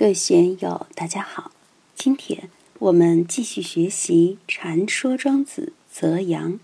各位学友，大家好。今天我们继续学习《禅说庄子·泽阳》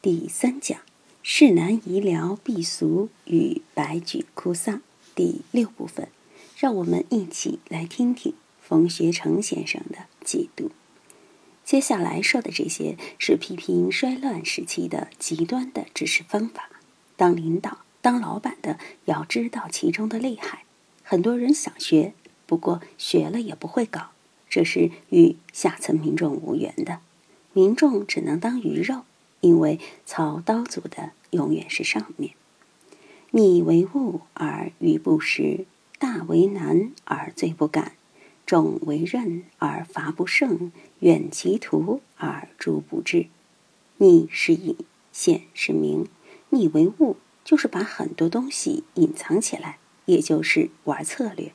第三讲“世难移疗避俗与白举哭丧”第六部分。让我们一起来听听冯学成先生的解读。接下来说的这些是批评衰乱时期的极端的知识方法。当领导、当老板的要知道其中的厉害。很多人想学。不过学了也不会搞，这是与下层民众无缘的。民众只能当鱼肉，因为操刀俎的永远是上面。逆为物而愚不食，大为难而罪不敢，众为任而伐不胜，远其徒而诛不至。逆是隐，显是明。逆为物就是把很多东西隐藏起来，也就是玩策略。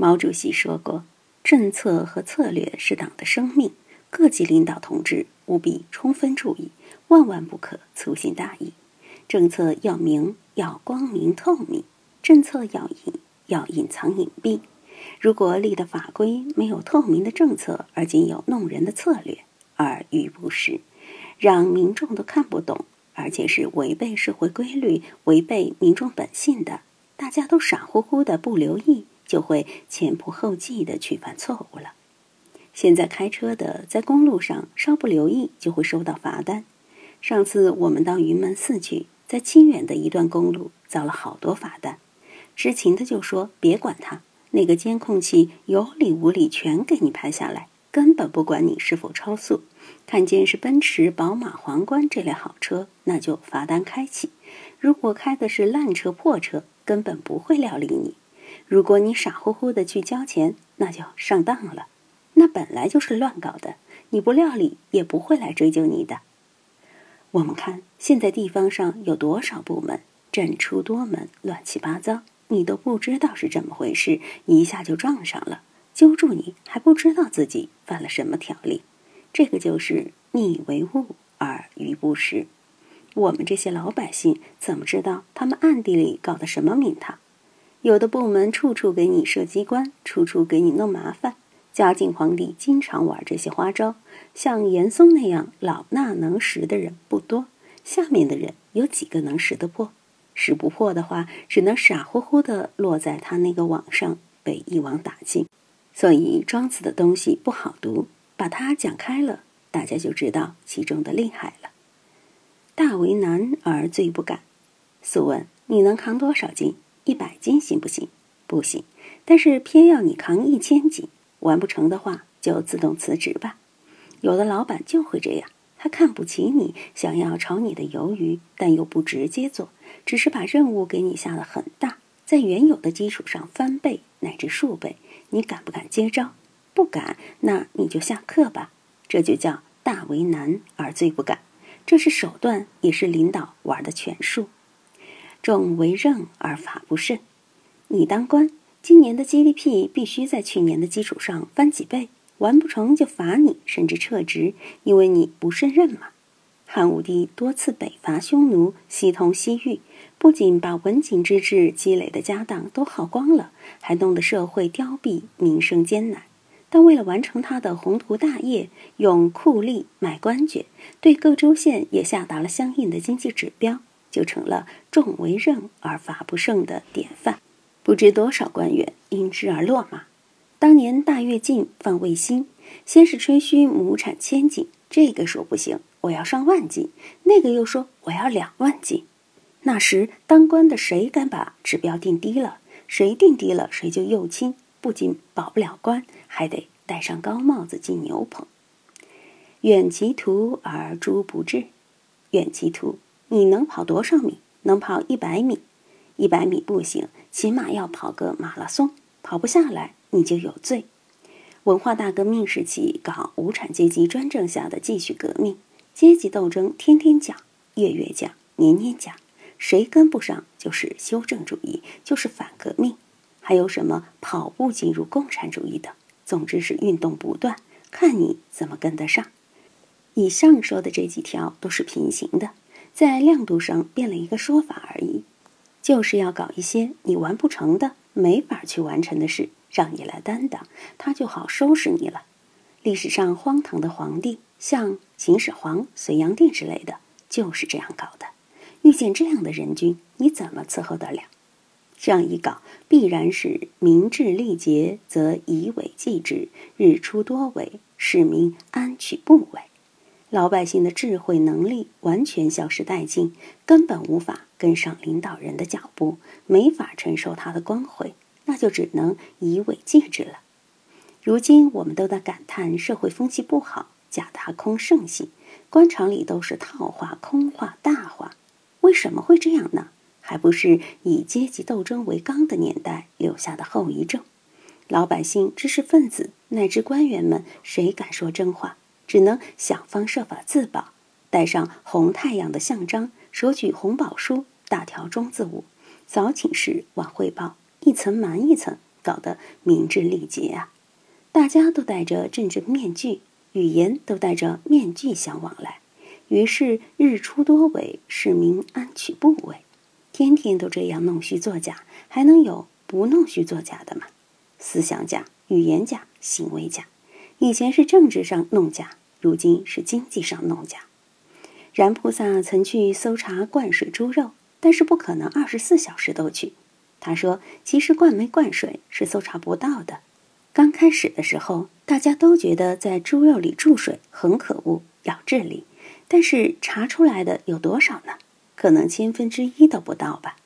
毛主席说过：“政策和策略是党的生命，各级领导同志务必充分注意，万万不可粗心大意。政策要明，要光明透明；政策要隐，要隐藏隐蔽。如果立的法规没有透明的政策，而仅有弄人的策略，而愚不实，让民众都看不懂，而且是违背社会规律、违背民众本性的，大家都傻乎乎的不留意。”就会前仆后继的去犯错误了。现在开车的在公路上稍不留意，就会收到罚单。上次我们到云门寺去，在清远的一段公路遭了好多罚单。知情的就说：“别管他，那个监控器有理无理全给你拍下来，根本不管你是否超速。看见是奔驰、宝马、皇冠这类好车，那就罚单开启；如果开的是烂车、破车，根本不会料理你。”如果你傻乎乎的去交钱，那就上当了。那本来就是乱搞的，你不料理也不会来追究你的。我们看现在地方上有多少部门，政出多门，乱七八糟，你都不知道是怎么回事，一下就撞上了，揪住你还不知道自己犯了什么条例。这个就是逆为物而愚不实。我们这些老百姓怎么知道他们暗地里搞的什么名堂？有的部门处处给你设机关，处处给你弄麻烦。嘉靖皇帝经常玩这些花招，像严嵩那样老衲能识的人不多，下面的人有几个能识得破？识不破的话，只能傻乎乎的落在他那个网上，被一网打尽。所以庄子的东西不好读，把它讲开了，大家就知道其中的厉害了。大为难而罪不敢。素问你能扛多少斤？一百斤行不行？不行。但是偏要你扛一千斤，完不成的话就自动辞职吧。有的老板就会这样，他看不起你，想要炒你的鱿鱼，但又不直接做，只是把任务给你下的很大，在原有的基础上翻倍乃至数倍。你敢不敢接招？不敢，那你就下课吧。这就叫大为难而罪不敢，这是手段，也是领导玩的权术。众为任而法不慎。你当官，今年的 GDP 必须在去年的基础上翻几倍，完不成就罚你，甚至撤职，因为你不胜任嘛。汉武帝多次北伐匈奴，西通西域，不仅把文景之治积累的家当都耗光了，还弄得社会凋敝，民生艰难。但为了完成他的宏图大业，用酷吏买官爵，对各州县也下达了相应的经济指标。就成了众为任而法不胜的典范，不知多少官员因之而落马。当年大跃进放卫星，先是吹嘘亩产千斤，这个说不行，我要上万斤；那个又说我要两万斤。那时当官的谁敢把指标定低了？谁定低了，谁就右倾，不仅保不了官，还得戴上高帽子进牛棚。远其途而诛不至，远其途。你能跑多少米？能跑一百米，一百米不行，起码要跑个马拉松。跑不下来，你就有罪。文化大革命时期搞无产阶级专政下的继续革命，阶级斗争天天讲，月月讲，年年讲，谁跟不上就是修正主义，就是反革命。还有什么跑步进入共产主义的？总之是运动不断，看你怎么跟得上。以上说的这几条都是平行的。在亮度上变了一个说法而已，就是要搞一些你完不成的、没法去完成的事，让你来担当，他就好收拾你了。历史上荒唐的皇帝，像秦始皇、隋炀帝之类的，就是这样搞的。遇见这样的人君，你怎么伺候得了？这样一搞，必然是民智力竭，则以伪继之，日出多伪，市民安取不伪？老百姓的智慧能力完全消失殆尽，根本无法跟上领导人的脚步，没法承受他的光辉。那就只能以伪继之了。如今我们都在感叹社会风气不好，假大空盛行，官场里都是套话、空话、大话。为什么会这样呢？还不是以阶级斗争为纲的年代留下的后遗症。老百姓、知识分子乃至官员们，谁敢说真话？只能想方设法自保，带上红太阳的象章，手举红宝书，大跳中字舞，早请示晚汇报。一层瞒一层，搞得民智力竭啊！大家都戴着政治面具，语言都带着面具相往来，于是日出多伪，市民安取不伪？天天都这样弄虚作假，还能有不弄虚作假的吗？思想假、语言假、行为假，以前是政治上弄假，如今是经济上弄假。然菩萨曾去搜查灌水猪肉，但是不可能二十四小时都去。他说：“其实灌没灌水是搜查不到的。刚开始的时候，大家都觉得在猪肉里注水很可恶，要治理。但是查出来的有多少呢？可能千分之一都不到吧。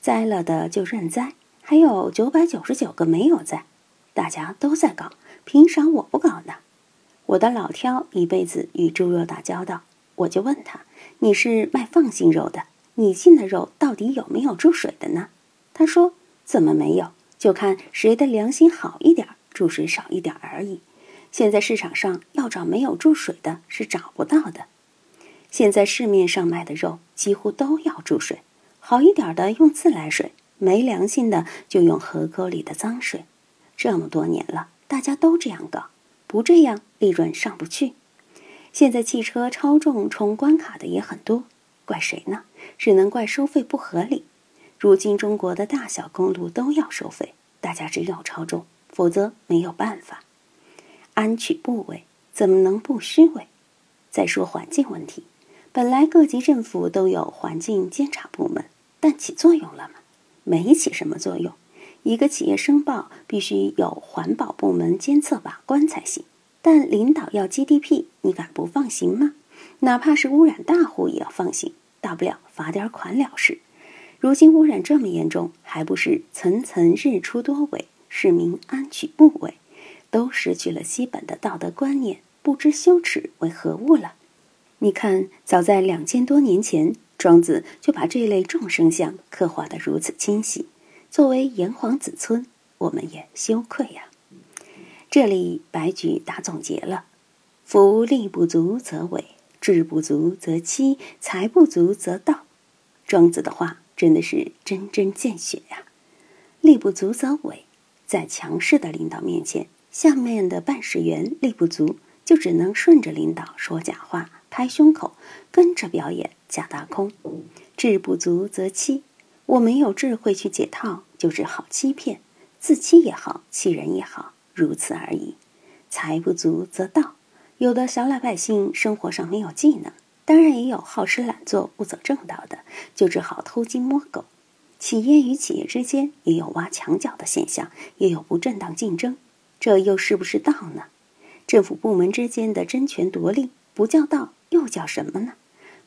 栽了的就认栽，还有九百九十九个没有栽。大家都在搞，凭啥我不搞呢？我的老挑一辈子与猪肉打交道，我就问他：你是卖放心肉的，你进的肉到底有没有注水的呢？”他说：“怎么没有？就看谁的良心好一点，注水少一点而已。现在市场上要找没有注水的，是找不到的。现在市面上卖的肉几乎都要注水，好一点的用自来水，没良心的就用河沟里的脏水。这么多年了，大家都这样搞，不这样利润上不去。现在汽车超重冲关卡的也很多，怪谁呢？只能怪收费不合理。”如今中国的大小公路都要收费，大家只有超重，否则没有办法。安取不伪，怎么能不虚伪？再说环境问题，本来各级政府都有环境监察部门，但起作用了吗？没起什么作用。一个企业申报必须有环保部门监测把关才行，但领导要 GDP，你敢不放行吗？哪怕是污染大户也要放行，大不了罚点款了事。如今污染这么严重，还不是层层日出多伪，市民安取不伪？都失去了基本的道德观念，不知羞耻为何物了。你看，早在两千多年前，庄子就把这类众生相刻画得如此清晰。作为炎黄子孙，我们也羞愧呀。这里白举打总结了：夫力不足则伪，智不足则欺，财不足则盗。庄子的话。真的是针针见血呀！力不足则伪，在强势的领导面前，下面的办事员力不足，就只能顺着领导说假话、拍胸口，跟着表演假大空。智不足则欺，我没有智慧去解套，就只好欺骗，自欺也好，欺人也好，如此而已。财不足则盗，有的小老百姓生活上没有技能。当然也有好吃懒做、不走正道的，就只好偷鸡摸狗。企业与企业之间也有挖墙脚的现象，也有不正当竞争，这又是不是道呢？政府部门之间的争权夺利，不叫道，又叫什么呢？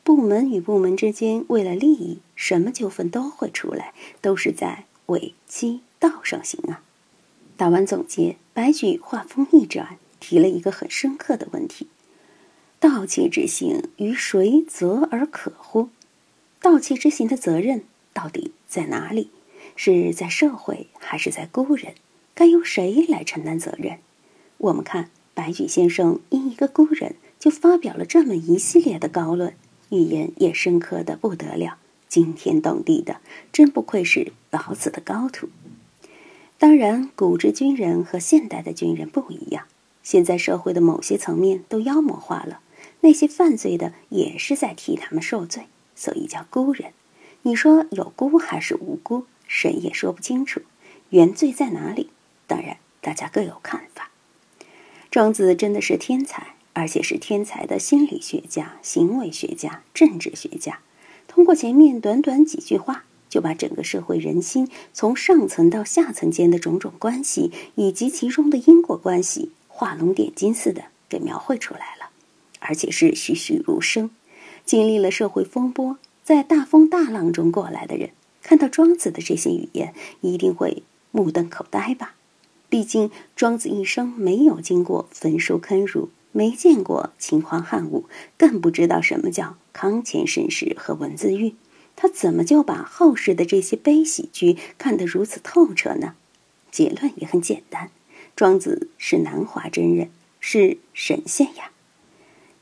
部门与部门之间为了利益，什么纠纷都会出来，都是在伪欺道上行啊。打完总结，白举话锋一转，提了一个很深刻的问题。盗窃之行于谁责而可乎？盗窃之行的责任到底在哪里？是在社会还是在孤人？该由谁来承担责任？我们看白举先生因一个孤人就发表了这么一系列的高论，语言也深刻的不得了，惊天动地的，真不愧是老子的高徒。当然，古之军人和现代的军人不一样，现在社会的某些层面都妖魔化了。那些犯罪的也是在替他们受罪，所以叫孤人。你说有辜还是无辜，谁也说不清楚。原罪在哪里？当然，大家各有看法。庄子真的是天才，而且是天才的心理学家、行为学家、政治学家。通过前面短短几句话，就把整个社会人心从上层到下层间的种种关系，以及其中的因果关系，画龙点睛似的给描绘出来了，而且是栩栩如生。经历了社会风波，在大风大浪中过来的人，看到庄子的这些语言，一定会目瞪口呆吧。毕竟，庄子一生没有经过焚书坑儒，没见过秦皇汉武，更不知道什么叫康乾盛世和文字狱。他怎么就把后世的这些悲喜剧看得如此透彻呢？结论也很简单：庄子是南华真人，是神仙呀！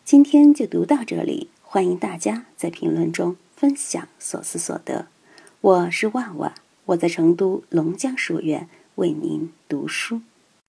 今天就读到这里，欢迎大家在评论中分享所思所得。我是万万，我在成都龙江书院。为您读书。